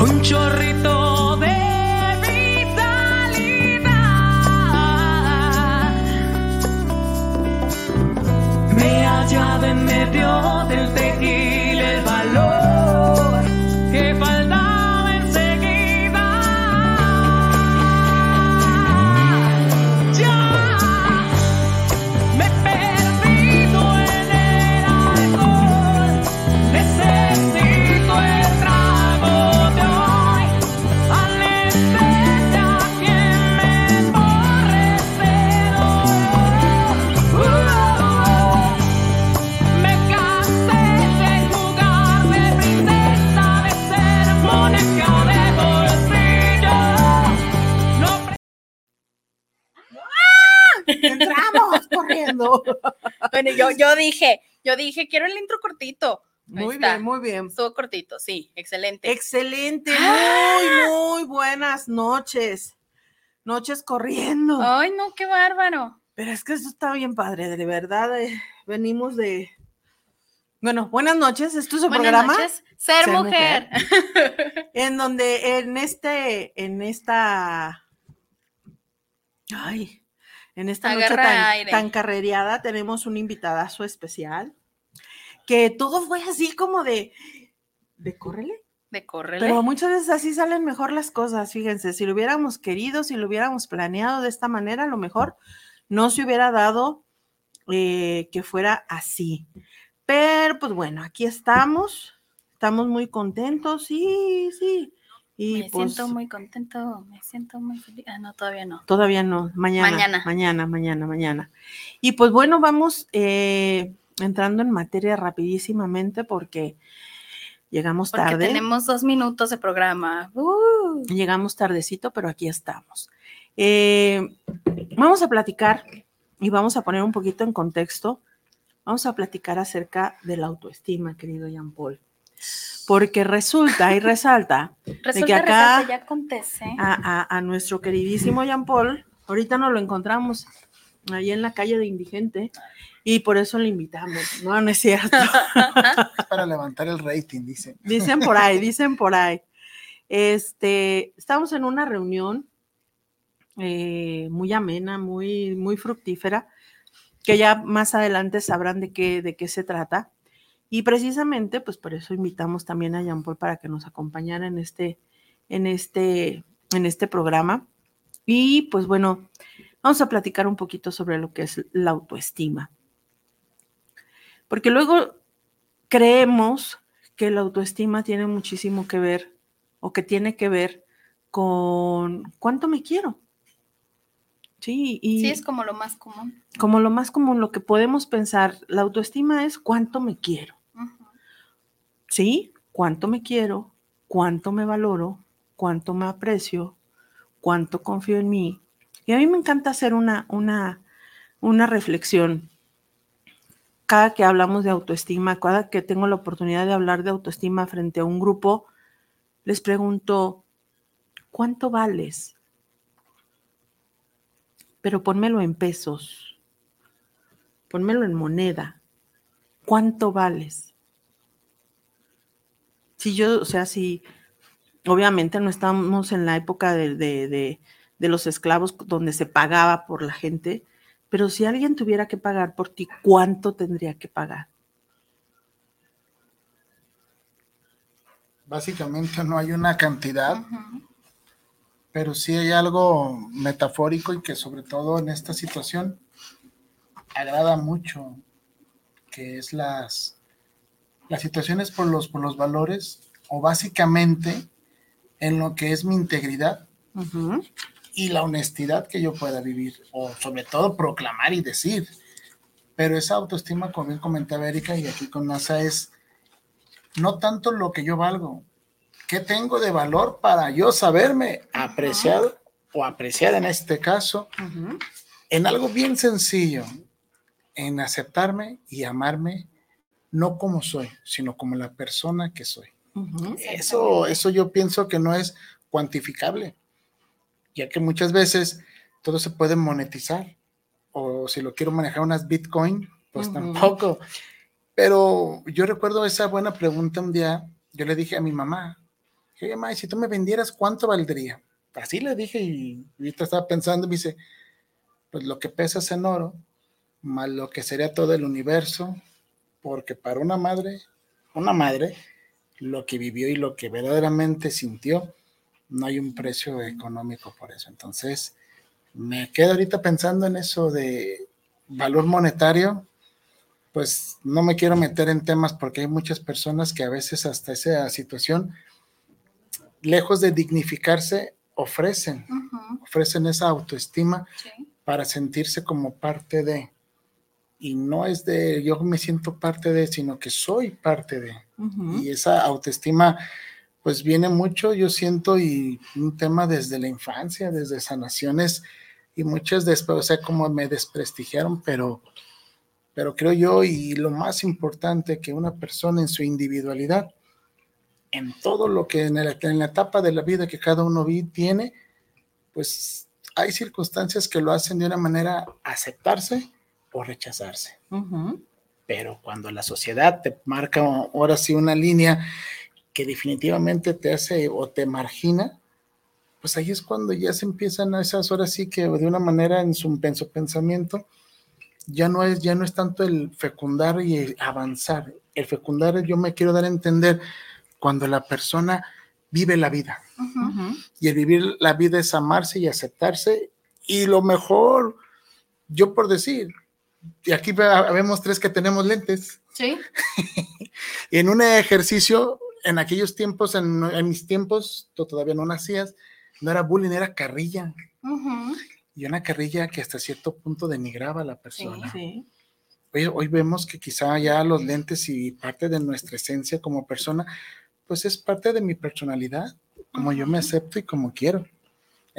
Un chorrito de vitalidad me ha hallado en medio del Bueno, yo, yo dije, yo dije, quiero el intro cortito. Ahí Muy está. bien, muy bien. Estuvo cortito, sí, excelente. Excelente, Ah. muy, muy buenas noches. Noches corriendo. Ay, no, qué bárbaro. Pero es que eso está bien padre, de verdad. eh, venimos de. Bueno, buenas noches. Esto es el Buenas programa noches. Ser, Ser mujer. en donde en este, en esta. Ay, en esta noche tan, aire. tan carrereada tenemos un invitadazo especial. Que todo fue así como de. De córrele. De córrele. Pero muchas veces así salen mejor las cosas, fíjense, si lo hubiéramos querido, si lo hubiéramos planeado de esta manera, a lo mejor no se hubiera dado eh, que fuera así. Pero pues bueno, aquí estamos, estamos muy contentos, sí, sí. Y me pues siento muy contento, me siento muy feliz. Ah, no, todavía no. todavía no, mañana, Mañana. mañana, mañana, mañana. Y pues bueno, vamos eh, entrando en materia rapidísimamente porque llegamos Porque tarde. tenemos dos minutos de programa. Uh, Llegamos tardecito, pero aquí estamos. Eh, vamos a platicar y vamos a poner un poquito en contexto. Vamos a platicar acerca de la autoestima, querido Jean Paul. Porque resulta y resalta resulta, que acá- resalta, ya acontece. a, a- a nuestro queridísimo Jean Paul, ahorita nos lo encontramos ahí en la calle de Indigente y por eso lo invitamos. No, no es cierto. Para levantar el rating, dice. Dicen por ahí, dicen por ahí. Este, estamos en una reunión eh, muy amena, muy, muy fructífera, que ya más adelante sabrán de qué, de qué se trata. Y precisamente, pues por eso invitamos también a Jean Paul para que nos acompañara en este, en este, en este programa. Y pues bueno, vamos a platicar un poquito sobre lo que es la autoestima. Porque luego creemos que la autoestima tiene muchísimo que ver o que tiene que ver con cuánto me quiero. Sí, y Sí, es como lo más común. como lo más común, lo que podemos pensar, la autoestima es cuánto me quiero. ¿Sí? ¿Cuánto me quiero? ¿Cuánto me valoro? ¿Cuánto me aprecio? ¿Cuánto confío en mí? Y a mí me encanta hacer una, una, una reflexión cada que hablamos de autoestima, cada que tengo la oportunidad de hablar de autoestima frente a un grupo, les pregunto, ¿cuánto vales? Pero pónmelo en pesos, pónmelo en moneda. ¿Cuánto vales? Si yo, o sea, si obviamente no estamos en la época de, de- de- de los esclavos donde se pagaba por la gente, pero si alguien tuviera que pagar por ti, ¿cuánto tendría que pagar? Básicamente no hay una cantidad, pero sí hay algo metafórico y que sobre todo en esta situación agrada mucho, que es las, las situaciones por los, por los valores o básicamente en lo que es mi integridad y la honestidad que yo pueda vivir, o sobre todo proclamar y decir. Pero esa autoestima, como bien comentaba Erika, y aquí con NASA, es no tanto lo que yo valgo, qué tengo de valor para yo saberme apreciado o apreciar en este caso, en algo bien sencillo, en aceptarme y amarme, no como soy, sino como la persona que soy. Eso, eso yo pienso que no es cuantificable, ya que muchas veces todo se puede monetizar, o si lo quiero manejar unas Bitcoin, pues tampoco. Pero yo recuerdo esa buena pregunta un día, yo le dije a mi mamá, oye, mamá, si tú me vendieras, ¿cuánto valdría? Así le dije y ahorita estaba pensando, me dice, pues lo que pesas en oro, más lo que sería todo el universo, porque para una madre, una madre, lo que vivió y lo que verdaderamente sintió, no hay un precio económico por eso. Entonces, me quedo ahorita pensando en eso de valor monetario, pues no me quiero meter en temas porque hay muchas personas que a veces hasta esa situación, lejos de dignificarse, ofrecen, ofrecen esa autoestima sí. para sentirse como parte de. Y no es de yo me siento parte de, sino que soy parte de. ujú. Y esa autoestima, pues viene mucho, yo siento, y un tema desde la infancia, desde sanaciones, y muchas después, o sea, como me desprestigiaron, pero, pero creo yo, y lo más importante, que una persona en su individualidad, en todo lo que en, el- en la etapa de la vida que cada uno vi, tiene, pues hay circunstancias que lo hacen de una manera aceptarse o rechazarse. Pero cuando la sociedad te marca ahora sí una línea que definitivamente te hace o te margina, pues ahí es cuando ya se empiezan a esas horas sí que de una manera en su, en su pensamiento ya no es ya no es tanto el fecundar y el avanzar, el fecundar yo me quiero dar a entender cuando la persona vive la vida. Y el vivir la vida es amarse y aceptarse y lo mejor yo por decir y aquí ve- vemos tres que tenemos lentes Sí. y en un ejercicio, en aquellos tiempos, en, en mis tiempos, tú todavía no nacías, no era bullying, era carrilla. Ujú. Y una carrilla que hasta cierto punto denigraba a la persona. Sí. Hoy, hoy vemos que quizá ya los lentes y parte de nuestra esencia como persona, pues es parte de mi personalidad, como yo me acepto y como quiero.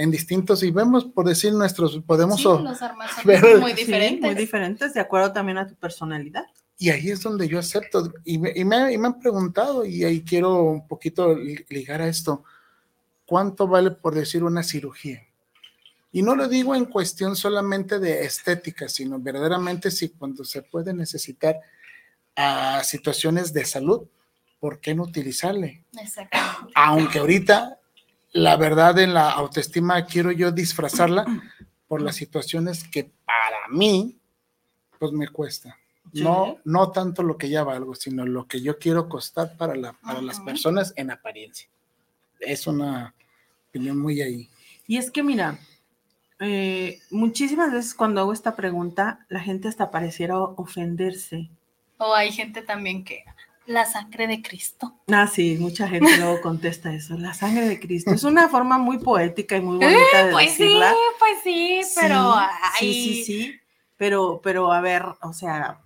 En distintos, y vemos, por decir, nuestros, podemos... Sí, o- los pero- muy Sí, diferentes. muy diferentes, de acuerdo también a tu personalidad. Y ahí es donde yo acepto. Y me, y me- y me han preguntado, y ahí quiero un poquito li- ligar a esto, ¿cuánto vale por decir una cirugía? Y no lo digo en cuestión solamente de estética, sino verdaderamente si cuando se puede necesitar a situaciones de salud, ¿por qué no utilizarle? Exactamente. Aunque ahorita, la verdad en la autoestima quiero yo disfrazarla por las situaciones que para mí, pues me cuesta. Sí. No, no tanto lo que ya valgo, sino lo que yo quiero costar para, la, para las personas en apariencia. Es una opinión muy ahí. Y es que mira, eh, muchísimas veces cuando hago esta pregunta, la gente hasta pareciera ofenderse. O hay gente también que la sangre de Cristo. Ah, sí, mucha gente luego contesta eso, la sangre de Cristo. Es una forma muy poética y muy bonita de Pues sí, pues sí, pero sí, ay, sí, sí, sí. Pero, pero a ver, o sea,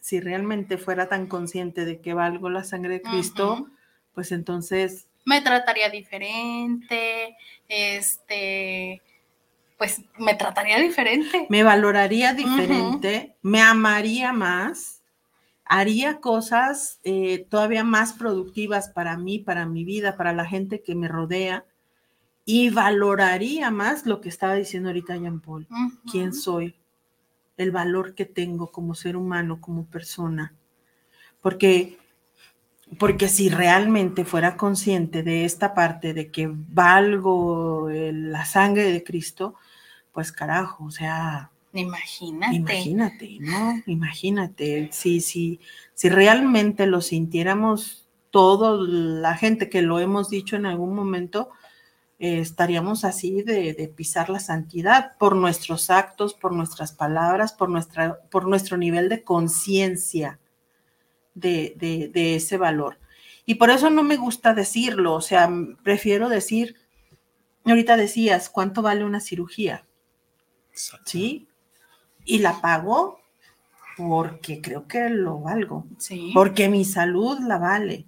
si realmente fuera tan consciente de que valgo la sangre de Cristo, pues entonces, me trataría diferente, este, pues me trataría diferente. me valoraría diferente, me amaría más, haría cosas eh, todavía más productivas para mí, para mi vida, para la gente que me rodea y valoraría más lo que estaba diciendo ahorita Jean Paul, Ujú. quién soy, el valor que tengo como ser humano, como persona. Porque porque si realmente fuera consciente de esta parte de que valgo eh, la sangre de Cristo, pues carajo, o sea, Imagínate. Imagínate, ¿no? Imagínate, si, si, si realmente lo sintiéramos todo, la gente que lo hemos dicho en algún momento, eh, estaríamos así de, de pisar la santidad por nuestros actos, por nuestras palabras, por, nuestra, por nuestro nivel de conciencia de, de, de ese valor. Y por eso no me gusta decirlo, o sea, prefiero decir, ahorita decías, ¿cuánto vale una cirugía? ¿Sí? Y la pago porque creo que lo valgo, Sí. porque mi salud la vale,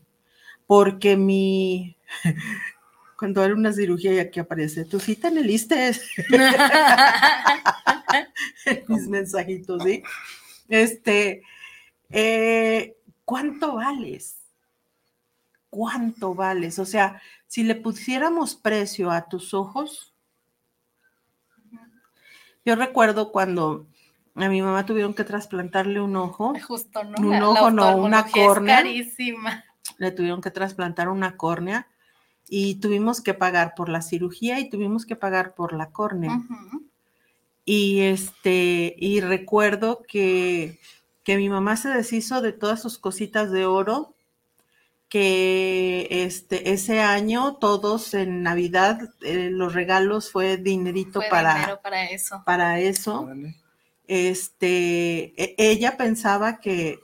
porque mi... Cuando era una cirugía y aquí aparece, tu cita en el mis mensajitos, ¿sí? Este, eh, ¿cuánto vales? ¿Cuánto vales? O sea, si le pusiéramos precio a tus ojos, yo recuerdo cuando a mi mamá tuvieron que trasplantarle un ojo, Justo, ¿no? Un La- la ojo, no, una es córnea. carísima. le tuvieron que trasplantar una córnea y tuvimos que pagar por la cirugía y tuvimos que pagar por la córnea. Y este, y recuerdo que, que mi mamá se deshizo de todas sus cositas de oro, que este, ese año todos en Navidad eh, los regalos fue dinerito Fue para, dinero para eso. para eso. Órale. Este, e- ella pensaba que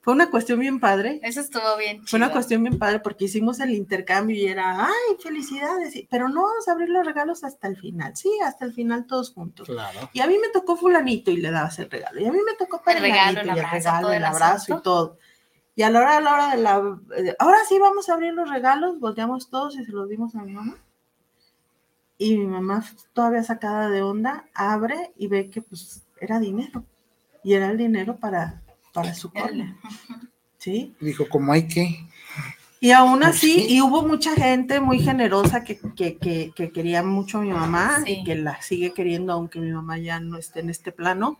fue una cuestión bien padre. Eso estuvo bien Fue una cuestión bien padre porque hicimos el intercambio y era, ay, felicidades, pero no vamos a abrir los regalos hasta el final, sí, hasta el final todos juntos. Claro. Y a mí me tocó fulanito y le dabas el regalo, y a mí me tocó El regalo, el y el abrazo, regalo, todo el el abrazo y todo. Y a la hora, a la hora de la, eh, ahora sí vamos a abrir los regalos, volteamos todos y se los dimos a mi mamá. Y mi mamá todavía sacada de onda, abre y ve que pues era dinero. Y era el dinero para, para su córnea, ¿sí? Dijo, como hay que. Y aún así, sí. y hubo mucha gente muy generosa que, que, que- que quería mucho a mi mamá Sí. y que la sigue queriendo, aunque mi mamá ya no esté en este plano.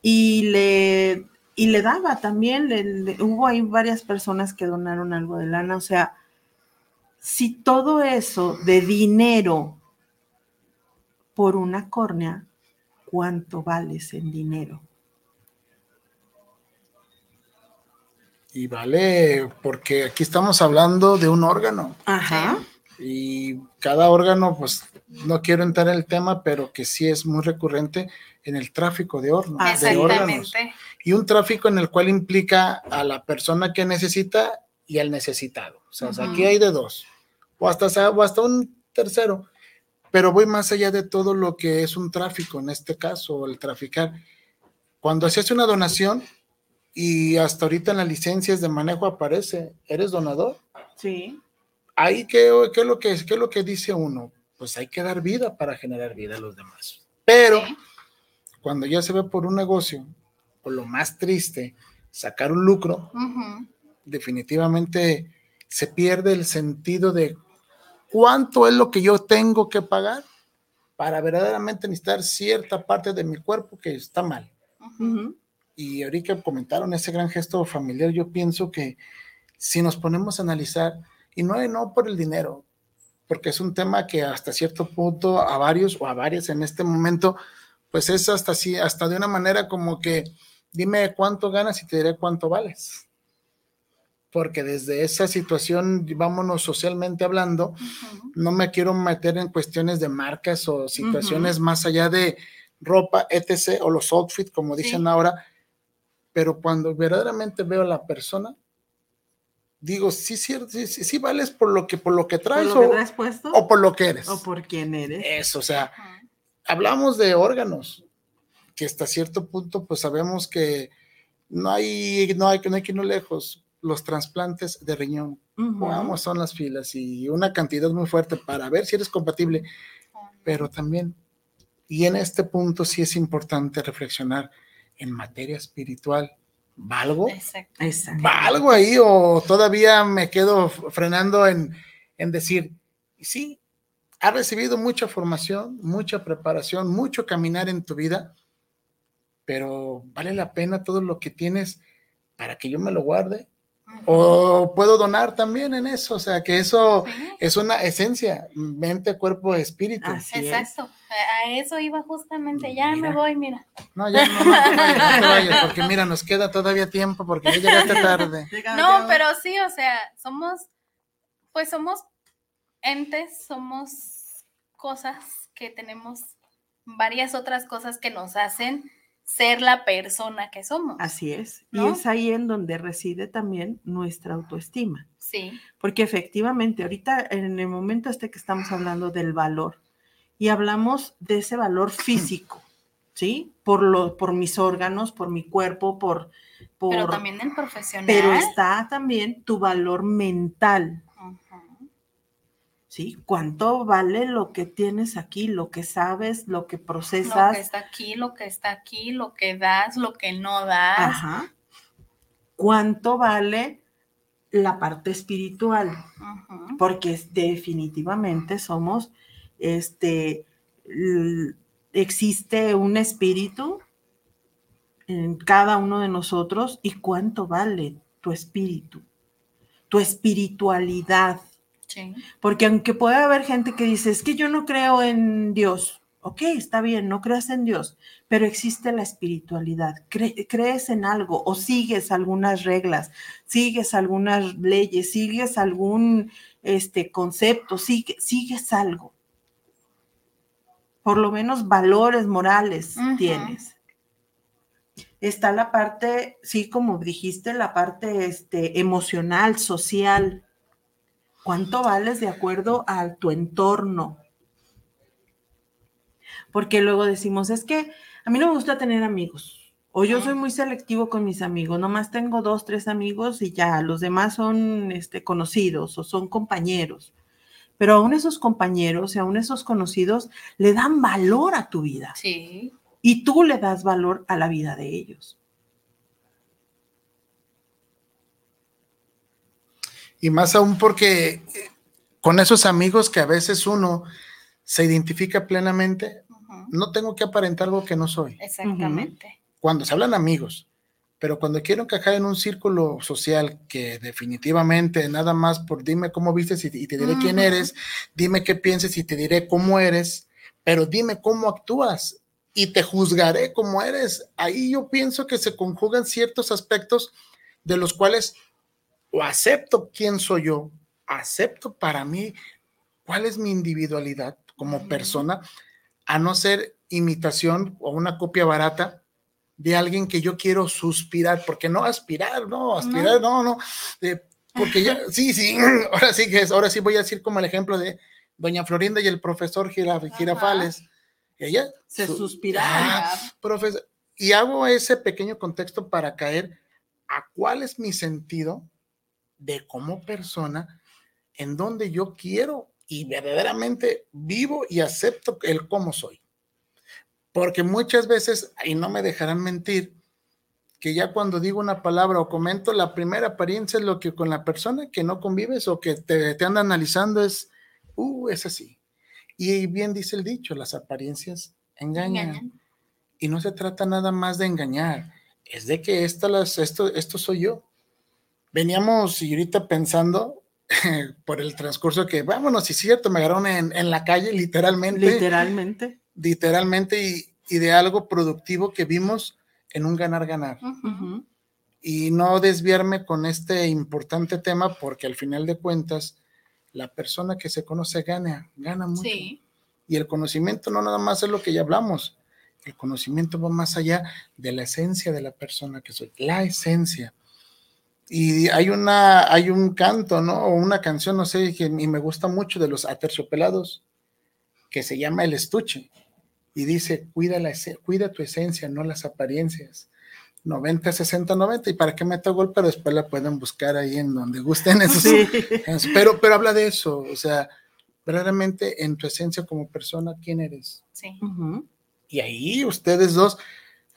Y le, y le daba también, le- le- hubo ahí varias personas que donaron algo de lana. O sea, si todo eso de dinero por una córnea, ¿cuánto vales en dinero? Y vale, porque aquí estamos hablando de un órgano. Ajá. Y cada órgano, pues no quiero entrar en el tema, pero que sí es muy recurrente en el tráfico de, horno- de órganos. Exactamente. Y un tráfico en el cual implica a la persona que necesita y al necesitado. O sea, aquí hay de dos. O hasta, o hasta un tercero. Pero voy más allá de todo lo que es un tráfico, en este caso, el traficar. Cuando se hace una donación y hasta ahorita en las licencias de manejo aparece, ¿eres donador? Sí. ahí ¿qué, qué es lo que qué es lo que dice uno? Pues hay que dar vida para generar vida a los demás. Pero Sí. cuando ya se ve por un negocio, o lo más triste, sacar un lucro, definitivamente se pierde el sentido de cuánto es lo que yo tengo que pagar para verdaderamente necesitar cierta parte de mi cuerpo que está mal. Y ahorita comentaron ese gran gesto familiar, yo pienso que si nos ponemos a analizar, y no, no por el dinero, porque es un tema que hasta cierto punto a varios o a varias en este momento, pues es hasta así, hasta de una manera como que dime cuánto ganas y te diré cuánto vales. Porque desde esa situación, vámonos socialmente hablando, Ujú. no me quiero meter en cuestiones de marcas o situaciones más allá de ropa, etc., o los outfits, como dicen Sí. ahora, pero cuando verdaderamente veo a la persona, digo, sí, sí, sí, sí vales por lo que, por lo que ¿Por traes lo que traes puesto? o por lo que eres. ¿O por quién eres? Eso, o sea, Ujú. hablamos de órganos, que hasta cierto punto, pues sabemos que no hay, no hay, no hay que irnos lejos, los trasplantes de riñón Ujú. Vamos, son las filas y una cantidad muy fuerte para ver si eres compatible, pero también Y en este punto sí es importante reflexionar en materia espiritual. ¿Valgo? Exacto. Exacto. ¿Valgo ahí o todavía me quedo frenando en, en decir, sí, has recibido mucha formación, mucha preparación, mucho caminar en tu vida, pero vale la pena todo lo que tienes para que yo me lo guarde? O puedo donar también en eso, o sea, que eso Sí, es una esencia, mente, cuerpo, espíritu. Así es. Exacto. A a eso iba justamente. Ya Mira. me voy, mira. No, ya no, no te vayas, no te vayas, porque mira, nos queda todavía tiempo porque ya llegaste tarde. No, pero sí, o sea, somos, pues somos entes, somos cosas que tenemos varias otras cosas que nos hacen ser la persona que somos. Así es. Y es ahí en donde reside también nuestra autoestima. Sí, Porque efectivamente, ahorita en el momento este que estamos hablando del valor y hablamos de ese valor físico, ¿sí? Por, lo, por mis órganos, por mi cuerpo, por... por pero también el profesional. pero está también tu valor mental. ¿Sí? ¿Cuánto vale lo que tienes aquí, lo que sabes, lo que Lo procesas? que está aquí, lo que está aquí, lo que das, lo que no das. Ajá. ¿Cuánto vale la parte espiritual? Porque definitivamente somos, este, existe un espíritu en cada uno de nosotros y cuánto vale tu espíritu, tu espiritualidad, Sí. porque aunque puede haber gente que dice, es que yo no creo en Dios, ok, está bien, no creas en Dios, pero existe la espiritualidad, Cre- crees en algo o sigues algunas reglas, sigues algunas leyes, sigues algún este, concepto, sigue- sigues algo. Por lo menos valores morales tienes. Está la parte, sí, como dijiste, la parte este, emocional, social. ¿Cuánto vales de acuerdo a tu entorno? Porque luego decimos, es que a mí no me gusta tener amigos. O yo soy muy selectivo con mis amigos, nomás tengo dos, tres amigos y ya, los demás son este, conocidos o son compañeros. Pero aún esos compañeros y aún esos conocidos le dan valor a tu vida Sí. y tú le das valor a la vida de ellos. Y más aún porque eh, con esos amigos que a veces uno se identifica plenamente, no tengo que aparentar algo que no soy. Exactamente. Cuando se hablan amigos, pero cuando quiero encajar en un círculo social que definitivamente nada más por dime cómo vistes y, y te diré quién eres, dime qué piensas y te diré cómo eres, pero dime cómo actúas y te juzgaré cómo eres. Ahí yo pienso que se conjugan ciertos aspectos de los cuales o acepto quién soy yo, acepto para mí cuál es mi individualidad como persona, a no ser imitación o una copia barata de alguien que yo quiero suspirar, porque no aspirar, no, aspirar, no, no, porque ya, sí, sí, ahora sí que es, ahora sí voy a decir como el ejemplo de doña Florinda y el profesor Gira- Girafales. Ella Se su- suspiraba. Ah, profesor, y hago ese pequeño contexto para caer a cuál es mi sentido de como persona, en donde yo quiero y verdaderamente vivo y acepto el cómo soy. Porque muchas veces, y no me dejarán mentir, que ya cuando digo una palabra o comento, la primera apariencia es lo que con la persona que no convives o que te, te anda analizando es, uh, es así. Y bien dice el dicho, las apariencias engañan. Engañan. Y no se trata nada más de engañar, es de que esta las, esto, esto soy yo. Veníamos y ahorita pensando por el transcurso que, vámonos, si es cierto, me agarraron en, en la calle literalmente, Literalmente. literalmente y, y de algo productivo que vimos en un ganar-ganar. Ujú. Ujú. Y no desviarme con este importante tema porque al final de cuentas, la persona que se conoce gana, gana mucho. Sí. Y el conocimiento no nada más es lo que ya hablamos. El conocimiento va más allá de la esencia de la persona que soy, la esencia. Y hay una, hay un canto, ¿no? O una canción, no sé, que y me gusta mucho de los aterciopelados, que se llama El Estuche. Y dice, cuida, la, cuida tu esencia, no las apariencias. 90, 60, 90. Y para que meta gol, pero después la pueden buscar ahí en donde gusten esos, Sí. Pero, pero habla de eso, o sea, verdaderamente en tu esencia como persona, ¿quién eres? Sí. Y ahí ustedes dos,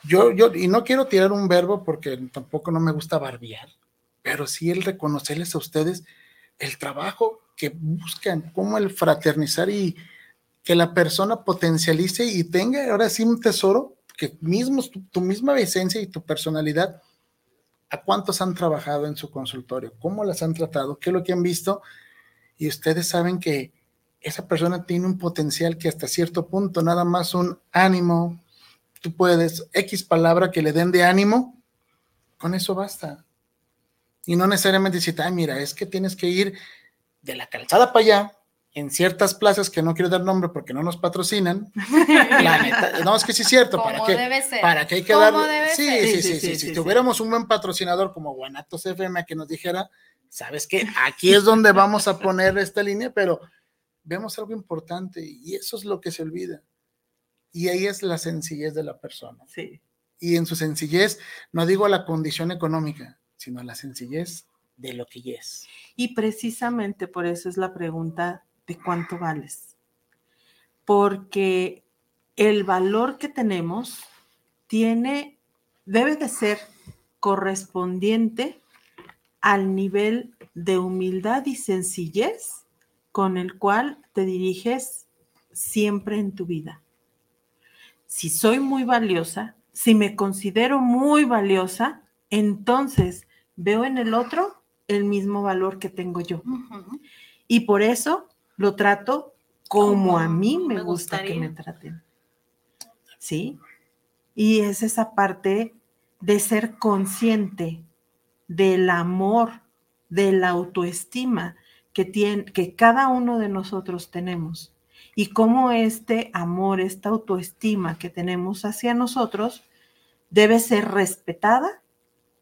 yo, yo, y no quiero tirar un verbo porque tampoco no me gusta barbear, pero sí el reconocerles a ustedes el trabajo que buscan, cómo el fraternizar y que la persona potencialice y tenga ahora sí un tesoro que mismo tu, tu misma esencia y tu personalidad. ¿A cuántos han trabajado en su consultorio? ¿Cómo las han tratado? ¿Qué es lo que han visto? Y ustedes saben que esa persona tiene un potencial que hasta cierto punto, nada más un ánimo, tú puedes, X palabra que le den de ánimo, con eso basta. Y no necesariamente decir, ay, mira, es que tienes que ir de la calzada para allá, en ciertas plazas que no quiero dar nombre porque no nos patrocinan. La neta, no, es que sí es cierto, ¿para Como qué? debe ser. Para que hay que debe Sí, ser. sí, Sí, sí, sí, sí, sí, Si tuviéramos un buen patrocinador como Guanatos FM que nos dijera, sabes que aquí es donde vamos a poner esta línea, pero vemos algo importante y eso es lo que se olvida. Y ahí es la sencillez de la persona. Sí. Y en su sencillez, no digo la condición económica, sino la sencillez de lo que es. Y precisamente por eso es la pregunta de cuánto vales. Porque el valor que tenemos tiene, debe de ser correspondiente al nivel de humildad y sencillez con el cual te diriges siempre en tu vida. Si soy muy valiosa, si me considero muy valiosa, entonces veo en el otro el mismo valor que tengo yo. Y por eso lo trato como, Como a mí me, me gusta que me traten. ¿Sí? Y es esa parte de ser consciente del amor, de la autoestima que, tiene, que cada uno de nosotros tenemos. Y cómo este amor, esta autoestima que tenemos hacia nosotros debe ser respetada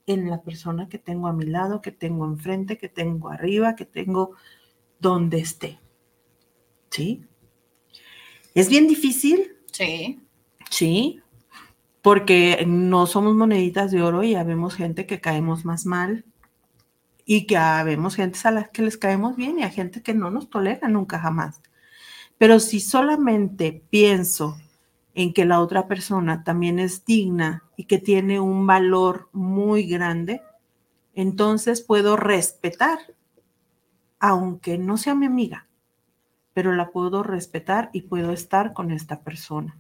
en la persona que tengo a mi lado, que tengo enfrente, que tengo arriba, que tengo donde esté. ¿Sí? Es bien difícil, Sí. sí, porque no somos moneditas de oro y habemos gente que caemos más mal y que habemos gente a las que les caemos bien y a gente que no nos tolera nunca jamás. Pero si solamente pienso en que la otra persona también es digna y que tiene un valor muy grande, entonces puedo respetar, aunque no sea mi amiga, pero la puedo respetar y puedo estar con esta persona.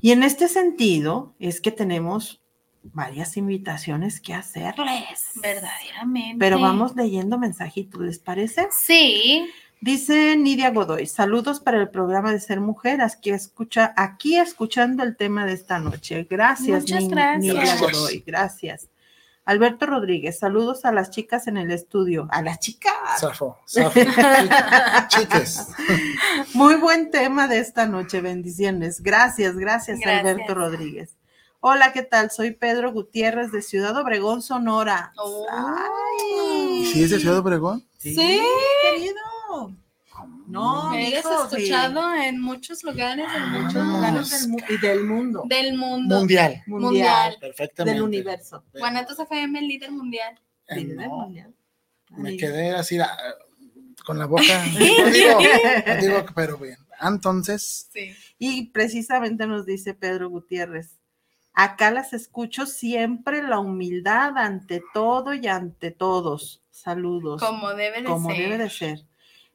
Y en este sentido es que tenemos varias invitaciones que hacerles. Verdaderamente. Pero vamos leyendo mensajitos, ¿les parece? Sí. Dice Nidia Godoy, saludos para el programa de Ser Mujer, aquí, escucha, aquí escuchando el tema de esta noche. Gracias, Muchas Ni- gracias. Nidia. Godoy, gracias. Alberto Rodríguez, saludos a las chicas en el estudio. A las chicas. Zafo, zafo. Chiques. Muy buen tema de esta noche, bendiciones. Gracias, gracias, Gracias. Alberto Rodríguez. Hola, ¿qué tal? Soy Pedro Gutiérrez de Ciudad Obregón, Sonora. Oh. Ay. ¿Y si es de Ciudad Obregón? Sí, Sí. No, sí. escuchado en muchos lugares, en muchos Ah. lugares Del mu- y del mundo. del mundo. Mundial. mundial, Perfectamente. del universo. Guanatos FM, líder mundial. Eh, no, mundial. me quedé así ah, con la boca. Digo, digo, pero bien. Entonces, Sí. Y precisamente nos dice Pedro Gutiérrez, acá las escucho siempre la humildad ante todo y ante todos. Saludos. Como debe de como ser. debe de ser.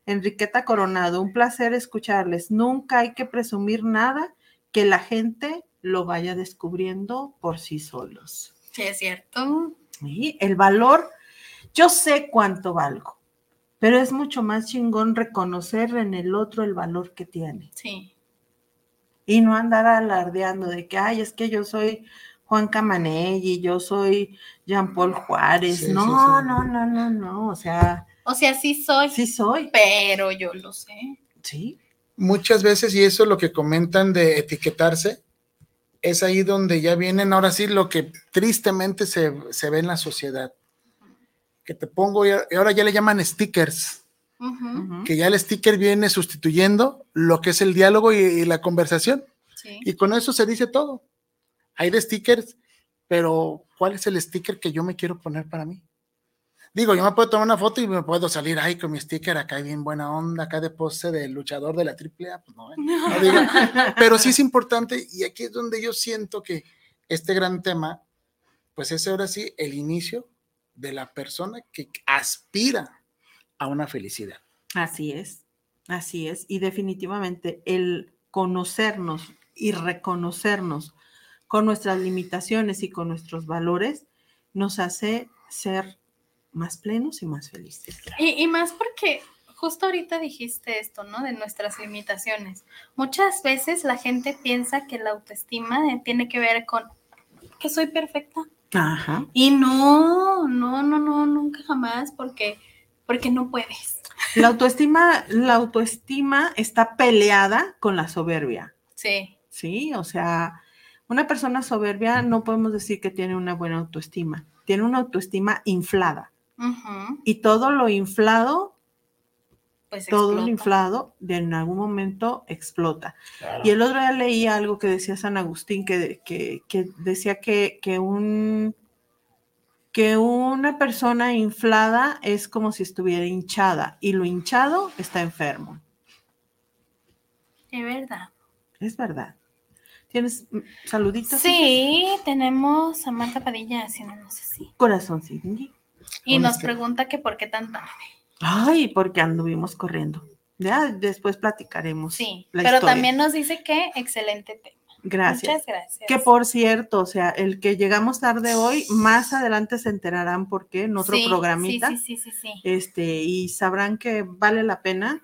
Enriqueta Coronado, un placer escucharles. Nunca hay que presumir nada que la gente lo vaya descubriendo por sí solos. Sí, es cierto. Y el valor, yo sé cuánto valgo, pero es mucho más chingón reconocer en el otro el valor que tiene Sí. y no andar alardeando de que, ay, es que yo soy Juan Camanelli, yo soy Jean Paul Juárez. Sí, sí, no, sí. no, no, no, no, o sea, O sea, sí soy, sí soy, pero yo lo sé. sí. muchas veces, y eso es lo que comentan de etiquetarse, es ahí donde ya vienen, ahora sí, lo que tristemente se, se ve en la sociedad. Que te pongo, y ahora ya le llaman stickers, que ya el sticker viene sustituyendo lo que es el diálogo y, y la conversación. Sí. Y con eso se dice todo. Hay de stickers, pero ¿cuál es el sticker que yo me quiero poner para mí? Digo, yo me puedo tomar una foto y me puedo salir ahí con mi sticker acá bien buena onda, acá de pose de luchador de la AAA, pues no, ¿eh? No digo. pero sí es importante y aquí es donde yo siento que este gran tema, pues es ahora sí el inicio de la persona que aspira a una felicidad. Así es, así es. Y definitivamente el conocernos y reconocernos con nuestras limitaciones y con nuestros valores nos hace ser más plenos y más felices. Y, y más porque justo ahorita dijiste esto, ¿no? De nuestras limitaciones. Muchas veces la gente piensa que la autoestima eh, tiene que ver con que soy perfecta. Ajá. Y no, no, no, no, nunca jamás, porque, porque no puedes. La autoestima, la autoestima está peleada con la soberbia, Sí, ¿sí? O sea, una persona soberbia no podemos decir que tiene una buena autoestima, tiene una autoestima inflada. Y todo lo inflado, pues todo lo inflado, de en algún momento explota. Y el otro día leí algo que decía San Agustín, que, que- que decía que, que un que una persona inflada es como si estuviera hinchada y lo hinchado está enfermo. Es verdad. Es verdad. ¿Tienes saluditos? Sí, tenemos a Marta Padilla haciéndonos así. Corazón, sí. Y ¿Dónde nos está? pregunta que por qué tan tarde. Ay, porque anduvimos corriendo. Ya después platicaremos. Sí, pero historia. también nos dice que excelente tema. Gracias. Muchas gracias. Que por cierto, o sea, el que llegamos tarde hoy, más adelante se enterarán por qué en otro Sí, programita. Sí, sí, sí, sí, sí. Este, y sabrán que vale la pena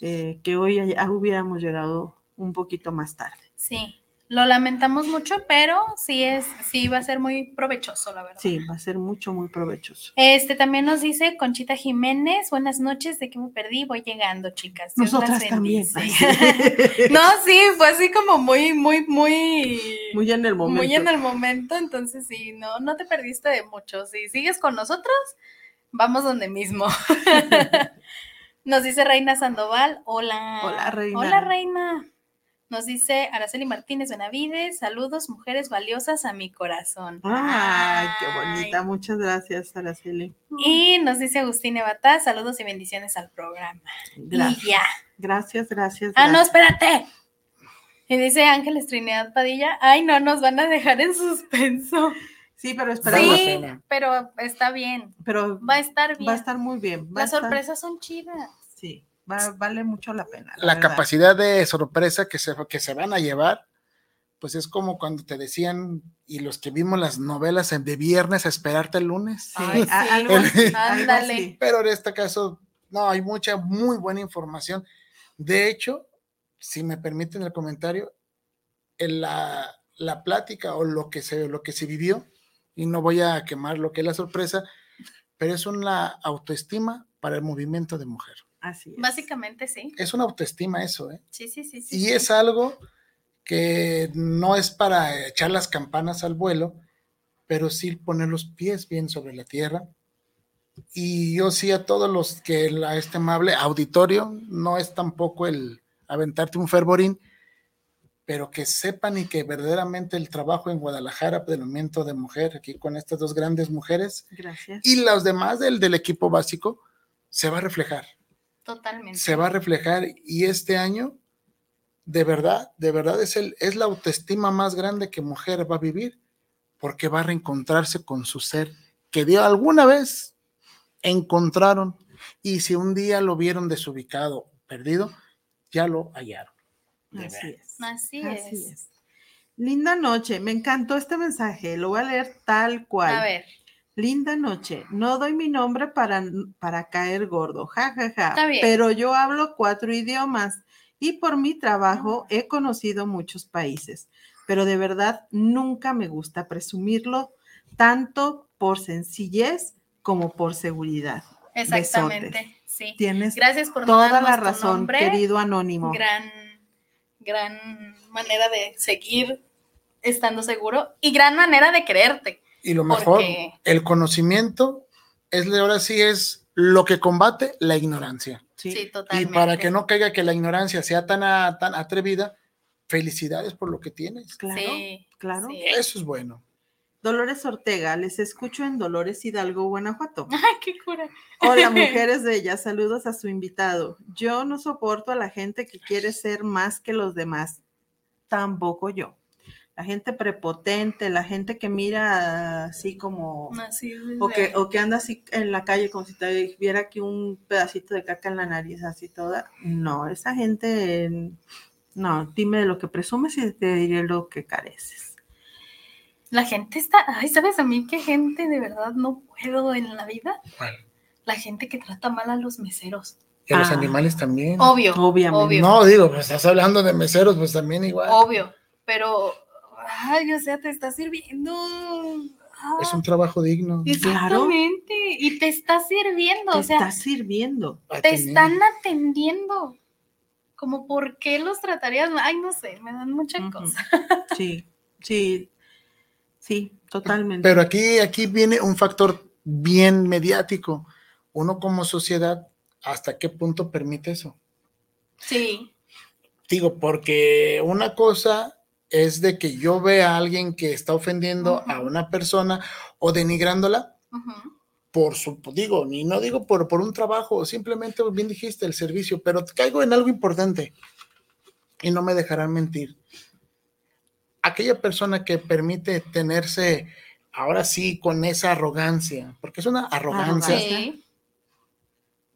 eh, que hoy ya hubiéramos llegado un poquito más tarde. Sí, lo lamentamos mucho, pero sí es, sí va a ser muy provechoso, la verdad. Sí, va a ser mucho, muy provechoso. Este también nos dice Conchita Jiménez, buenas noches, ¿de qué me perdí? Voy llegando, chicas. Dios las Nosotras también. no, sí, fue así como muy, muy, muy, Muy en el momento. muy en el momento, entonces sí, no, no te perdiste de mucho. Si sigues con nosotros, vamos donde mismo. Nos dice Reina Sandoval, hola. Hola, Reina. Hola, Reina. Nos dice Araceli Martínez Benavides, saludos, mujeres valiosas a mi corazón. Ay, qué Ay. bonita. Muchas gracias, Araceli. Y nos dice Agustín Ebatá, saludos y bendiciones al programa. Gracias. Y ya. Gracias, gracias. Ah, no, espérate. Y dice Ángeles Trinidad Padilla, ay, no, nos van a dejar en suspenso. Sí, pero esperamos. Sí, pero está bien. Pero Va a estar bien. va a estar muy bien. va Las estar- sorpresas son chidas. Va- vale mucho la pena. La capacidad de sorpresa que se, que se van a llevar, pues es como cuando te decían, y los que vimos las novelas en- de viernes, a esperarte el lunes. Ay, Sí. algo Ándale. Pero en este caso, no, hay mucha, muy buena información. De hecho, si me permiten el comentario, en la, la plática o lo que, se, lo que se vivió, y no voy a quemar lo que es la sorpresa, pero es una autoestima para el movimiento de mujer. Así es. Básicamente sí. Es una autoestima eso, ¿eh? Sí, sí, sí. sí, Y sí. es algo que no es para echar las campanas al vuelo, pero sí poner los pies bien sobre la tierra. Y yo sí a todos los que a este amable auditorio, no es tampoco el aventarte un fervorín, pero que sepan y que verdaderamente el trabajo en Guadalajara del movimiento de mujer, aquí con estas dos grandes mujeres, Gracias. y los demás del, del equipo básico, se va a reflejar Totalmente. se va a reflejar y este año, de verdad, de verdad es, el, es la autoestima más grande que mujer va a vivir porque va a reencontrarse con su ser que de alguna vez encontraron y si un día lo vieron desubicado, perdido, ya lo hallaron. Así es. Así, Así es. es. Linda noche, me encantó este mensaje, lo voy a leer tal cual. A ver, Linda noche, no doy mi nombre para, para caer gordo, ja, ja, ja, pero yo hablo cuatro idiomas y por mi trabajo he conocido muchos países, pero de verdad nunca me gusta presumirlo, tanto por sencillez como por seguridad. exactamente. Sí. Tienes Gracias por toda la razón, nombre. querido anónimo. Gran, gran manera de seguir estando seguro y gran manera de creerte. Y lo mejor, Porque- el conocimiento es ahora sí es lo que combate la ignorancia. Sí. Sí, Y totalmente. para que no caiga que la ignorancia sea tan, a- tan atrevida, felicidades por lo que tienes. Claro, Sí, claro. sí. Eso es bueno. Dolores Ortega, les escucho en Dolores Hidalgo, Guanajuato. Ay, qué cura. Hola, mujeres bellas, saludos a su invitado. Yo no soporto a la gente que quiere ser más que los demás. Tampoco yo. La gente prepotente, la gente que mira así como... Así es, O que, o que anda así en la calle como si te viera aquí un pedacito de caca en la nariz, así toda. No, esa gente, no, dime de lo que presumes y te diré lo que careces. La gente está, ay, ¿sabes a mí qué gente de verdad no puedo en la vida? La gente que trata mal a los meseros. Y a los Ah. animales también. Obvio, Obviamente. obvio, No, digo, pues estás hablando de meseros, pues también igual. obvio, pero, ay, o sea, te está sirviendo. Ah, Es un trabajo digno. Exactamente, y te está sirviendo, Te o sea, está sirviendo. Ah, te están atendiendo. Como, ¿por qué los tratarías? Ay, no sé, me dan mucha Ujú. cosa. Sí, sí, sí, totalmente. Pero aquí, aquí viene un factor bien mediático. Uno como sociedad, ¿hasta qué punto permite eso? Sí, Digo, porque una cosa es de que yo vea a alguien que está ofendiendo a una persona o denigrándola por su, digo, ni no digo por, por un trabajo, simplemente bien dijiste el servicio, pero caigo en algo importante y no me dejarán mentir. Aquella persona que permite tenerse ahora sí con esa arrogancia, porque es una arrogancia, sí,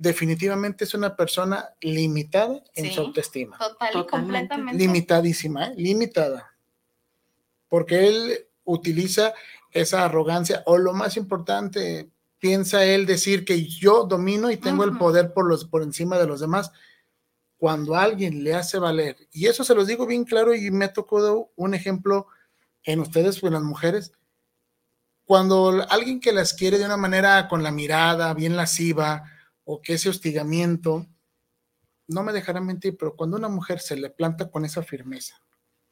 definitivamente es una persona limitada en Sí. su autoestima. total y completamente. limitadísima, ¿eh? limitada. Porque él utiliza esa arrogancia o lo más importante, piensa él decir que yo domino y tengo el poder por, los, por encima de los demás. Cuando alguien le hace valer, y eso se los digo bien claro y me ha tocado un ejemplo en ustedes, en las mujeres, cuando alguien que las quiere de una manera con la mirada bien lasciva o que ese hostigamiento, no me dejarán mentir, pero cuando una mujer se le planta con esa firmeza,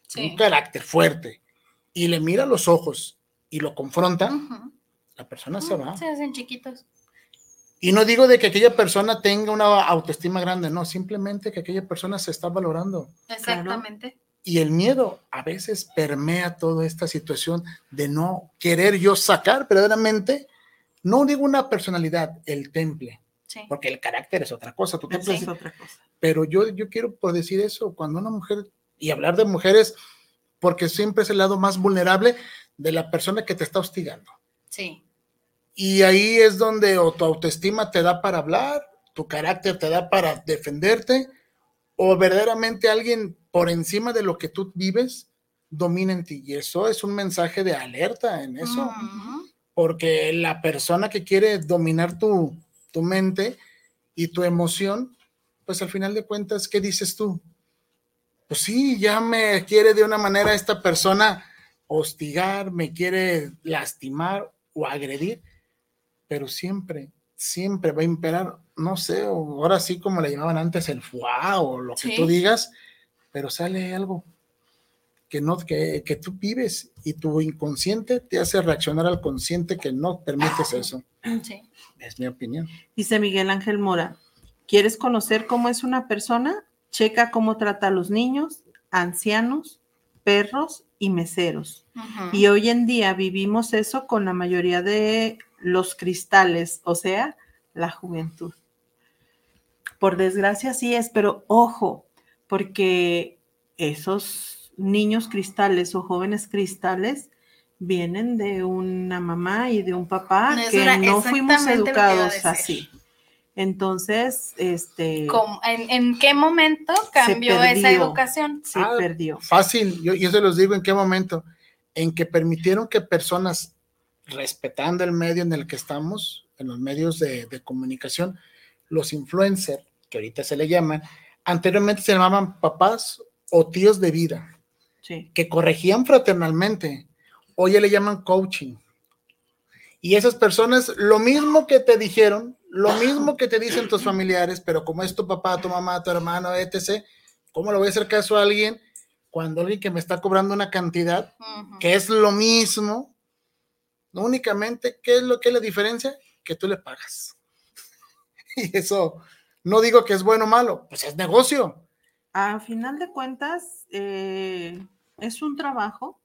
Sí. un carácter fuerte, y le mira a los ojos y lo confronta, Ujú. la persona se va. Se hacen chiquitos. Y no digo de que aquella persona tenga una autoestima grande, no, simplemente que aquella persona se está valorando. Exactamente. Y el miedo a veces permea toda esta situación de no querer yo sacar verdaderamente, no digo una personalidad, el temple, Sí. porque el carácter es otra cosa, tu temple Esa es otra cosa. pero yo, yo quiero por decir eso, cuando una mujer, y hablar de mujeres, porque siempre es el lado más vulnerable de la persona que te está hostigando. Sí. Y ahí es donde o tu autoestima te da para hablar, tu carácter te da para defenderte, o verdaderamente alguien por encima de lo que tú vives domina en ti. Y eso es un mensaje de alerta en eso Ujú. porque la persona que quiere dominar tu, tu mente y tu emoción, pues al final de cuentas, ¿qué dices tú? Pues sí, ya me quiere de una manera esta persona hostigar, me quiere lastimar o agredir, pero siempre, siempre va a imperar, no sé, ahora sí como le llamaban antes el fuá o lo que Sí. tú digas, pero sale algo que no que, que tú vives y tu inconsciente te hace reaccionar al consciente que no permites eso. Sí. Es mi opinión. Dice Miguel Ángel Mora, ¿quieres conocer cómo es una persona? Checa cómo trata a los niños, ancianos, perros y meseros. Y hoy en día vivimos eso con la mayoría de los cristales, o sea, la juventud. Por desgracia sí es, pero ojo, porque esos niños cristales o jóvenes cristales vienen de una mamá y de un papá Eso que no fuimos educados así. Entonces, este ¿Cómo- en, en qué momento cambió esa educación? se Ah, perdió. Fácil, yo, yo se los digo en qué momento, en que permitieron que personas, respetando el medio en el que estamos, en los medios de, de comunicación, los influencers, que ahorita se le llaman, anteriormente se llamaban papás o tíos de vida, Sí. que corregían fraternalmente, hoy ya le llaman coaching. Y esas personas, lo mismo que te dijeron, lo mismo que te dicen tus familiares, pero como es tu papá, tu mamá, tu hermano, etc., ¿cómo le voy a hacer caso a alguien cuando alguien que me está cobrando una cantidad que es lo mismo? No únicamente, ¿qué es lo que es la diferencia? Que tú le pagas. Y eso, no digo que es bueno o malo, pues es negocio. A final de cuentas, eh, es un trabajo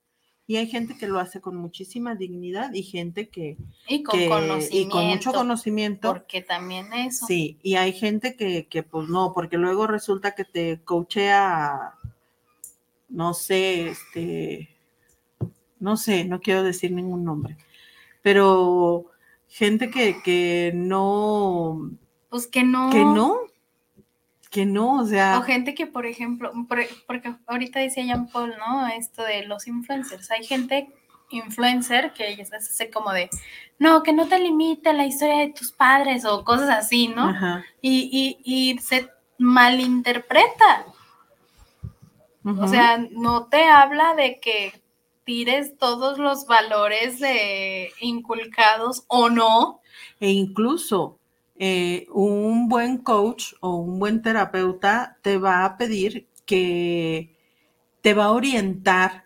Y hay gente que lo hace con muchísima dignidad y gente que, Y con que- conocimiento. y con mucho conocimiento. Porque también eso. Sí, y hay gente que, que pues no, porque luego resulta que te coachea, no sé, este, no sé, no quiero decir ningún nombre, pero gente que, que no, Pues que no. que no, que no, o sea, O gente que, por ejemplo, por- porque ahorita decía Jean Paul, ¿no? Esto de los influencers. Hay gente influencer que ya se hace como de, no, que no te limite la historia de tus padres o cosas así, ¿no? ajá, Y, y, y se malinterpreta. O sea, no te habla de que tires todos los valores de inculcados o no. E incluso eh, un buen coach o un buen terapeuta te va a pedir que te va a orientar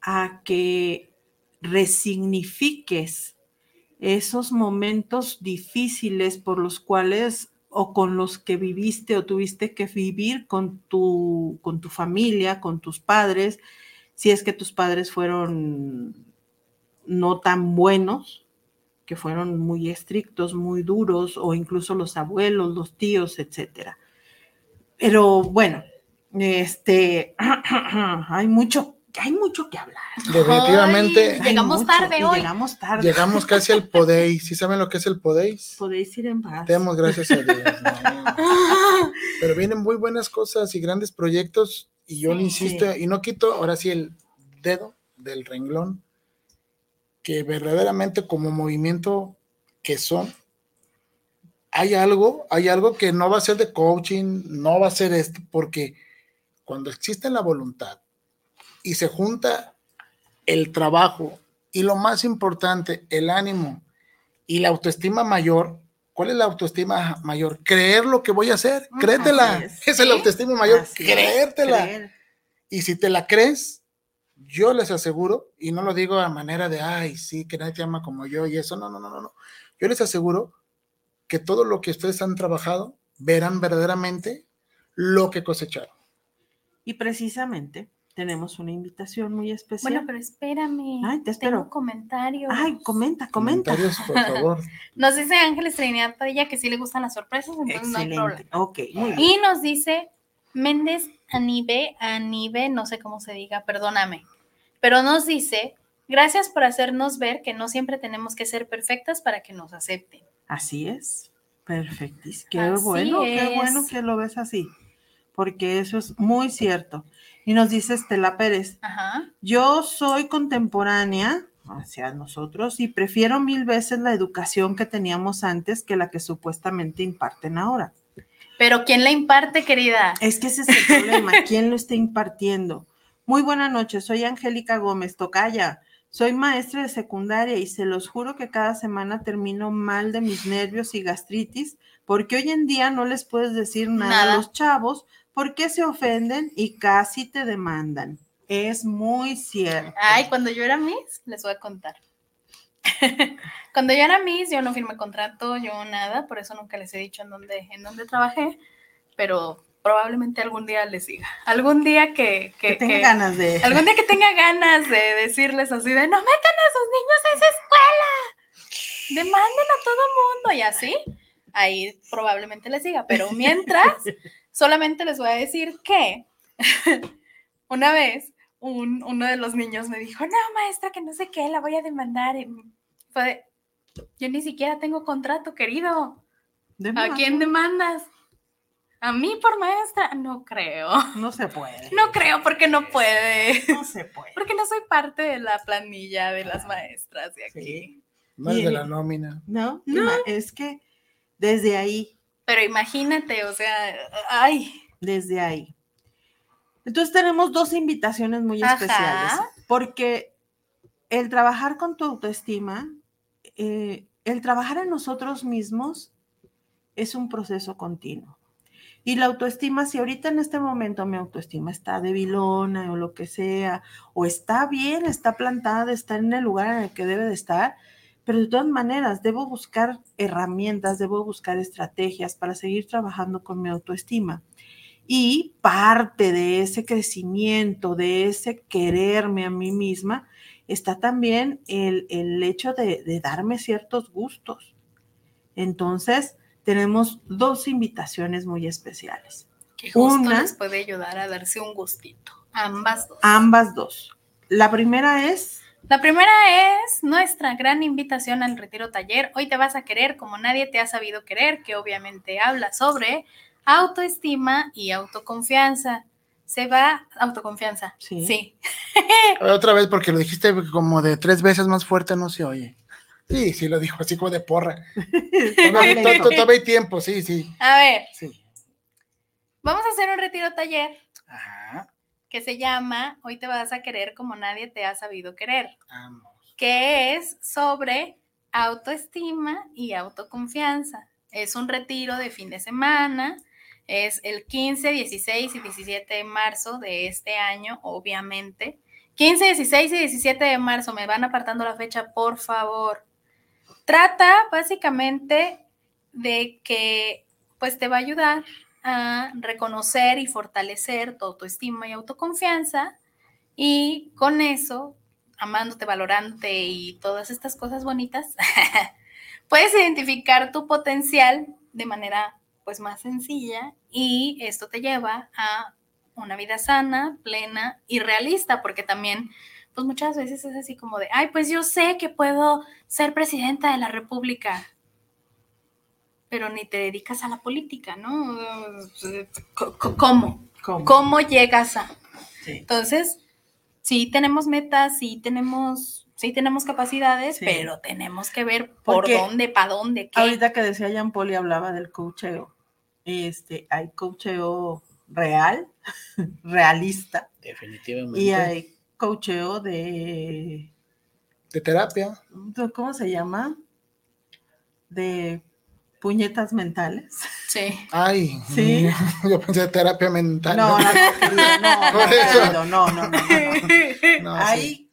a que resignifiques esos momentos difíciles por los cuales o con los que viviste o tuviste que vivir con tu, con tu familia, con tus padres, si es que tus padres fueron no tan buenos, que fueron muy estrictos, muy duros, o incluso los abuelos, los tíos, etcétera. Pero bueno, este, hay mucho, hay mucho que hablar. Definitivamente Ay, Llegamos mucho, tarde hoy. Llegamos tarde. llegamos casi al Podeis. ¿Sí saben lo que es el Podeis? Podéis ir en paz. Demos gracias a Dios. ¿no? Pero vienen muy buenas cosas y grandes proyectos y yo le Sí. insisto y no quito ahora sí el dedo del renglón que verdaderamente como movimiento que son hay algo, hay algo que no va a ser de coaching, no va a ser esto porque cuando existe la voluntad y se junta el trabajo y lo más importante, el ánimo y la autoestima mayor, ¿cuál es la autoestima mayor? Creer lo que voy a hacer, Mm, créetela. es. Esa es la autoestima mayor, Así es, creértela. creer. Y si te la crees, yo les aseguro, y no lo digo a manera de, ay, sí, que nadie te ama como yo y eso, no, no, no, no, no. Yo les aseguro que todo lo que ustedes han trabajado, verán verdaderamente lo que cosecharon. Y precisamente tenemos una invitación muy especial. Bueno, pero espérame. Ay, te espero. Tengo comentarios. Ay, comenta, comenta. Comentarios, por favor. Nos dice Ángeles Trinidad Padilla que sí le gustan las sorpresas, entonces no hay problema. Excelente. Ok, muy bien. Y nos dice Méndez Anibe, Anibe, no sé cómo se diga, perdóname. Pero nos dice, gracias por hacernos ver que no siempre tenemos que ser perfectas para que nos acepten. Así es. Perfectis. Qué Así bueno, qué bueno que lo ves así. Porque eso es muy cierto. Y nos dice Estela Pérez, Ajá. yo soy contemporánea hacia nosotros y prefiero mil veces la educación que teníamos antes que la que supuestamente imparten ahora. Pero ¿quién la imparte, querida? Es que ese es el problema. ¿Quién lo está impartiendo? Muy buena noche, soy Angélica Gómez Tocaya. Soy maestra de secundaria y se los juro que cada semana termino mal de mis nervios y gastritis porque hoy en día no les puedes decir nada, Nada. a los chavos porque se ofenden y casi te demandan. Es muy cierto. Ay, cuando yo era Miss, les voy a contar. cuando yo era Miss, yo no firmé contrato, yo nada, por eso nunca les he dicho en dónde, en dónde trabajé, pero probablemente algún día les diga. Algún día que, que, que tenga que- ganas de... algún día que tenga ganas de decirles así de no metan a sus niños a esa escuela, demanden a todo mundo y así, ahí probablemente les diga, pero mientras, solamente les voy a decir que una vez un- uno de los niños me dijo, no, maestra, que no sé qué, la voy a demandar. Fue de, yo ni siquiera tengo contrato, querido. de ¿A más, quién demandas? ¿A mí por maestra? No creo. No se puede. No creo porque no puede. No se puede. Porque no soy parte de la planilla de las maestras de aquí. Sí. No es de la nómina. No, No. es que desde ahí Pero imagínate, o sea, ay, desde ahí. Entonces tenemos dos invitaciones muy Ajá. especiales, porque el trabajar con tu autoestima, eh, el trabajar en nosotros mismos es un proceso continuo. Y la autoestima, si ahorita en este momento mi autoestima está debilona o lo que sea, o está bien, está plantada, está en el lugar en el que debe de estar, pero de todas maneras debo buscar herramientas, debo buscar estrategias para seguir trabajando con mi autoestima. Y parte de ese crecimiento, de ese quererme a mí misma, está también el, el hecho de, de darme ciertos gustos. Entonces, tenemos dos invitaciones muy especiales. Que justo Una- les puede ayudar a darse un gustito. Ambas dos. Ambas dos. La primera es, La primera es nuestra gran invitación al retiro taller. Hoy te vas a querer como nadie te ha sabido querer, que obviamente habla sobre autoestima y autoconfianza. Se va autoconfianza. Sí. Sí. Otra vez, porque lo dijiste como de tres veces más fuerte, no se oye. Sí, sí, lo dijo así como de porra. Todavía hay tiempo, sí, sí. A ver, sí. vamos a hacer un retiro taller Ajá, que se llama Hoy te vas a querer como nadie te ha sabido querer. vamos. que es sobre autoestima y autoconfianza. Es un retiro de fin de semana, es el 15, 16 y 17 de marzo de este año, obviamente. 15, 16 y 17 de marzo, me van apartando la fecha, por favor. Trata básicamente de que pues te va a ayudar a reconocer y fortalecer tu autoestima y autoconfianza y con eso amándote, valorándote y todas estas cosas bonitas, puedes identificar tu potencial de manera pues más sencilla y esto te lleva a una vida sana, plena y realista, porque también pues muchas veces es así como de, ay, pues yo sé que puedo ser presidenta de la República, pero ni te dedicas a la política, ¿no? ¿Cómo? ¿cómo? ¿Cómo llegas a? Sí. Entonces, sí tenemos metas, sí tenemos, sí tenemos capacidades, Sí. pero tenemos que ver por Porque dónde, para dónde, qué. Ahorita que decía Jean Paul y hablaba del coacheo, este, hay coacheo real, realista, Definitivamente. y hay coacheo de, De terapia. ¿cómo se llama? De puñetas mentales. Sí. Ay, Sí. yo pensé terapia mental. No, no, no, querida, no, Por no, eso. querido, no, no, no, no, no. No, sí. Hay, hay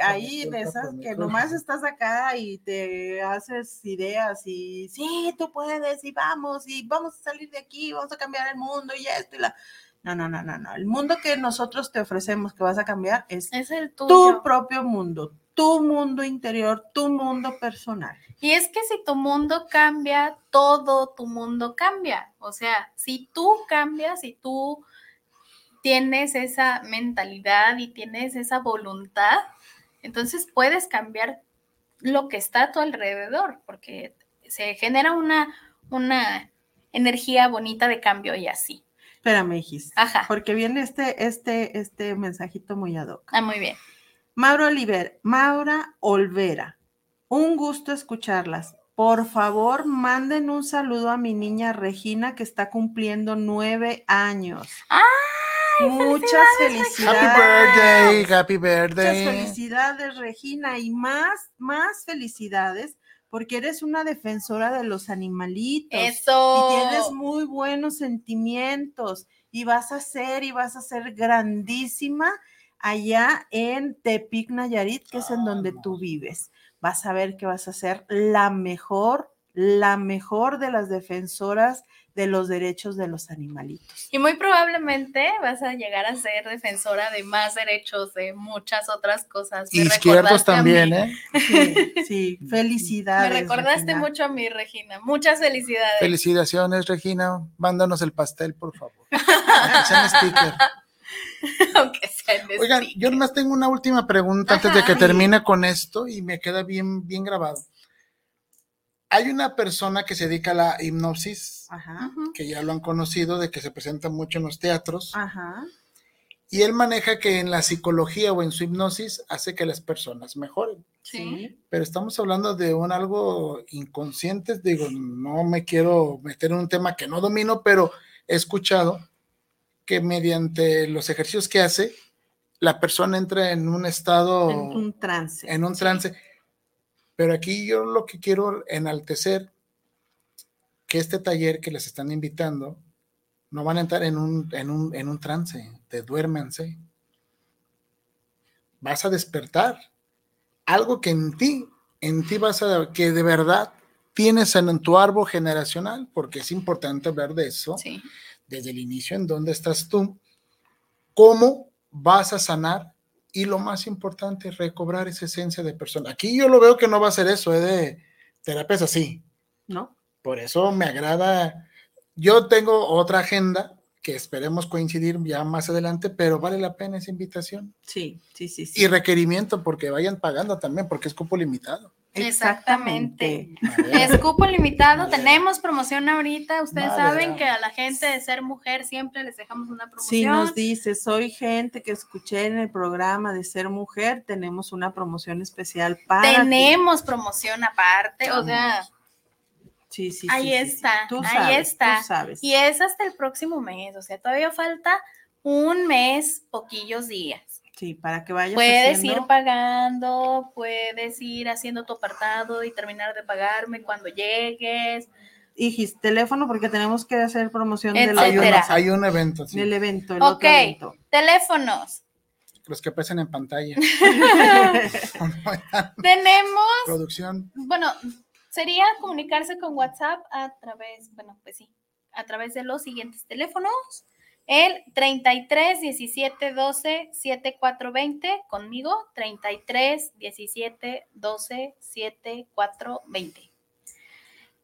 Por de esas que nomás estás acá y te haces ideas y sí, tú puedes y vamos y vamos a salir de aquí, vamos a cambiar el mundo y esto y la... No, no, no, no, no. El mundo que nosotros te ofrecemos que vas a cambiar es Es el tu tuyo. propio mundo, tu mundo interior, tu mundo personal. Y es que si tu mundo cambia, todo tu mundo cambia. O sea, si tú cambias, si tú tienes esa mentalidad y tienes esa voluntad, entonces puedes cambiar lo que está a tu alrededor, porque se genera una, una energía bonita de cambio y así. Espérame, hijis, Ajá. porque viene este, este, este mensajito muy ad hoc. Ah, muy bien. Mauro Oliver, Maura Olvera, un gusto escucharlas. Por favor, manden un saludo a mi niña Regina que está cumpliendo nueve años. Muchas felicidades. Happy birthday, happy Muchas birthday. felicidades, Regina, y más, más felicidades porque eres una defensora de los animalitos. Eso. Y tienes muy buenos sentimientos y vas a ser y vas a ser grandísima allá en Tepic, Nayarit, que es en donde tú vives. Vas a ver que vas a ser la mejor, la mejor de las defensoras de los derechos de los animalitos. Y muy probablemente vas a llegar a ser defensora de más derechos, de muchas otras cosas. Me Izquierdos también. ¿eh? Sí, sí, felicidades. Me recordaste Regina. mucho a mí, Regina. Muchas felicidades. Felicitaciones, Regina. Mándanos el pastel, por favor. Aunque sea en sticker. Aunque sea en Oigan, yo nomás tengo una última pregunta antes de que termine con esto y me queda bien, bien grabado. Hay una persona que se dedica a la hipnosis, Ajá, que ya lo han conocido, de que se presenta mucho en los teatros, ajá. y él maneja que en la psicología o en su hipnosis hace que las personas mejoren. Sí. Pero estamos hablando de un algo inconsciente, digo, no me quiero meter en un tema que no domino, pero he escuchado que mediante los ejercicios que hace, la persona entra en un estado, En un trance. en un trance. Pero aquí yo lo que quiero enaltecer, que este taller que les están invitando, no van a entrar en un, en un, en un trance, de duérmense. Vas a despertar algo que en ti, en ti vas a, que de verdad tienes en tu árbol generacional, porque es importante hablar de eso Sí. desde el inicio, en dónde estás tú, cómo vas a sanar Y lo más importante, recobrar esa esencia de persona. Aquí yo lo veo que no va a ser eso, es de terapias así. ¿No? Por eso me agrada. Yo tengo otra agenda que esperemos coincidir ya más adelante, pero vale la pena esa invitación. Sí, sí, sí. sí. Y requerimiento, porque vayan pagando también, porque es cupo limitado. Exactamente. Madera. Es cupo limitado, tenemos promoción ahorita. Ustedes saben que a la gente de ser mujer siempre les dejamos una promoción. Si nos dice, soy gente que escuché en el programa de ser mujer, tenemos una promoción especial para ti". tenemos promoción aparte, o sea, Sí, sí, ahí sí. está, Tú ahí sabes, está. Tú sabes. y es hasta el próximo mes, o sea, todavía falta un mes, poquillos días. Sí, para que vayas Puedes haciendo- ir pagando, puedes ir haciendo tu apartado y terminar de pagarme cuando llegues. Hijis, teléfono porque tenemos que hacer promoción del, Hay, hay un evento, sí, del evento, el Ok. otro evento. Teléfonos. los que aparecen en pantalla. Tenemos Producción. Bueno, sería comunicarse con WhatsApp a través, bueno, pues sí, a través de los siguientes teléfonos. El 33 17 12 74 20 conmigo, 33 17 12 74 20.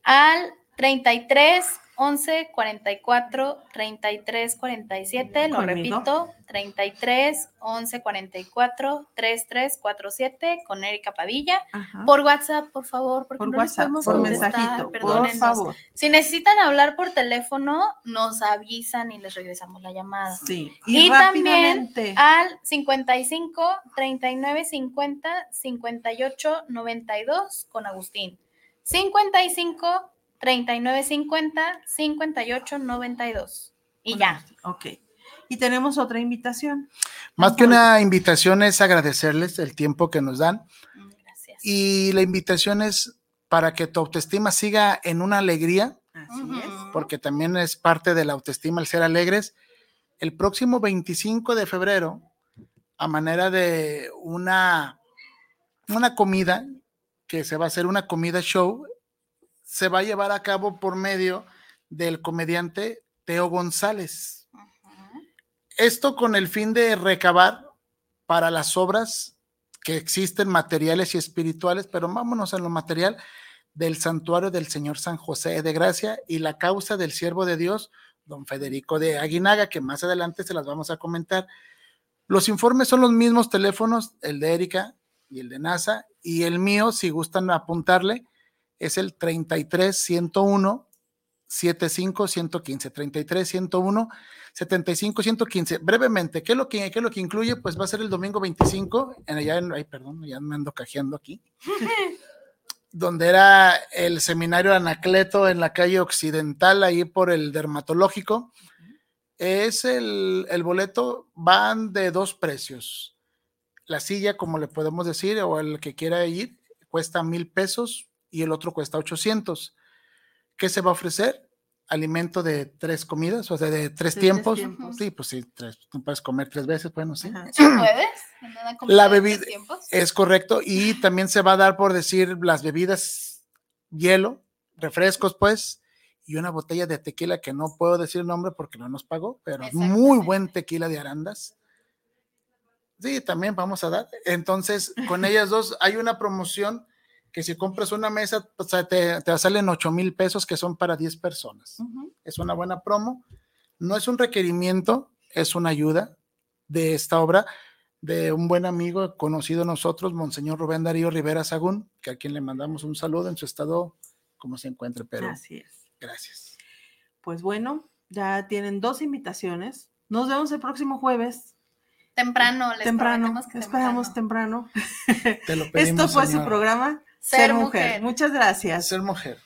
Al 33 11 44 33 47, lo Conmigo. repito, 33 11 44 33 47 con Erika Padilla. Ajá. Por WhatsApp, por favor, porque Por no WhatsApp, podemos por mensajito, por favor. Si necesitan hablar por teléfono, nos avisan y les regresamos la llamada. Sí. Y, Y, también al 55 39 50 58 92 con Agustín. 55 39 50 58 92. Y ya. Ok. Y tenemos otra invitación. Más que una invitación es agradecerles el tiempo que nos dan Gracias. y la invitación es para que tu autoestima siga en una alegría, Así es. porque también es parte de la autoestima el ser alegres. El próximo 25 de febrero, a manera de una, una comida, que se va a hacer una comida show, se va a llevar a cabo por medio del comediante Teo González. Esto con el fin de recabar para las obras que existen materiales y espirituales, pero vámonos a lo material del santuario del Señor San José de Gracia y la causa del siervo de Dios, don Federico de Aguinaga, que más adelante se las vamos a comentar. Los informes son los mismos teléfonos, el de Erika y el de NASA, y el mío, si gustan apuntarle, es el 33 101 75 115, 33 101 75 115. Brevemente, ¿qué es lo que, qué es lo que incluye? Pues va a ser el domingo 25, en allá en, ay, perdón, ya me ando cajeando aquí, donde era el seminario Anacleto en la calle Occidental, ahí por el dermatológico. Es el, el boleto, van de dos precios. La silla, como le podemos decir, o el que quiera ir, cuesta mil pesos y el otro cuesta 800. ¿Qué se va a ofrecer? Alimento de tres comidas, o sea, de tres tiempos. Sí, pues sí, tres, tú puedes comer tres veces, bueno, sí. ¿Sí puedes? ¿En una comida La bebida es correcto y también se va a dar por decir las bebidas, hielo, refrescos, pues, y una botella de tequila que no puedo decir el nombre porque no nos pagó, pero es muy buen tequila de Arandas. Sí, también vamos a dar. Entonces, con ellas dos hay una promoción que si compras una mesa, pues, te, te salen 8 mil pesos que son para 10 personas. Ujú. Es una buena promo. No es un requerimiento, es una ayuda de esta obra de un buen amigo conocido nosotros, Monseñor Rubén Darío Rivera Sagún, que a quien le mandamos un saludo en su estado, como se encuentre, pero Así es. gracias. Pues bueno, ya tienen dos invitaciones. Nos vemos el próximo jueves. Temprano, les temprano. que Esperamos temprano. Te lo pedimos, Esto fue su señora. programa Ser Mujer. Muchas gracias. Ser mujer.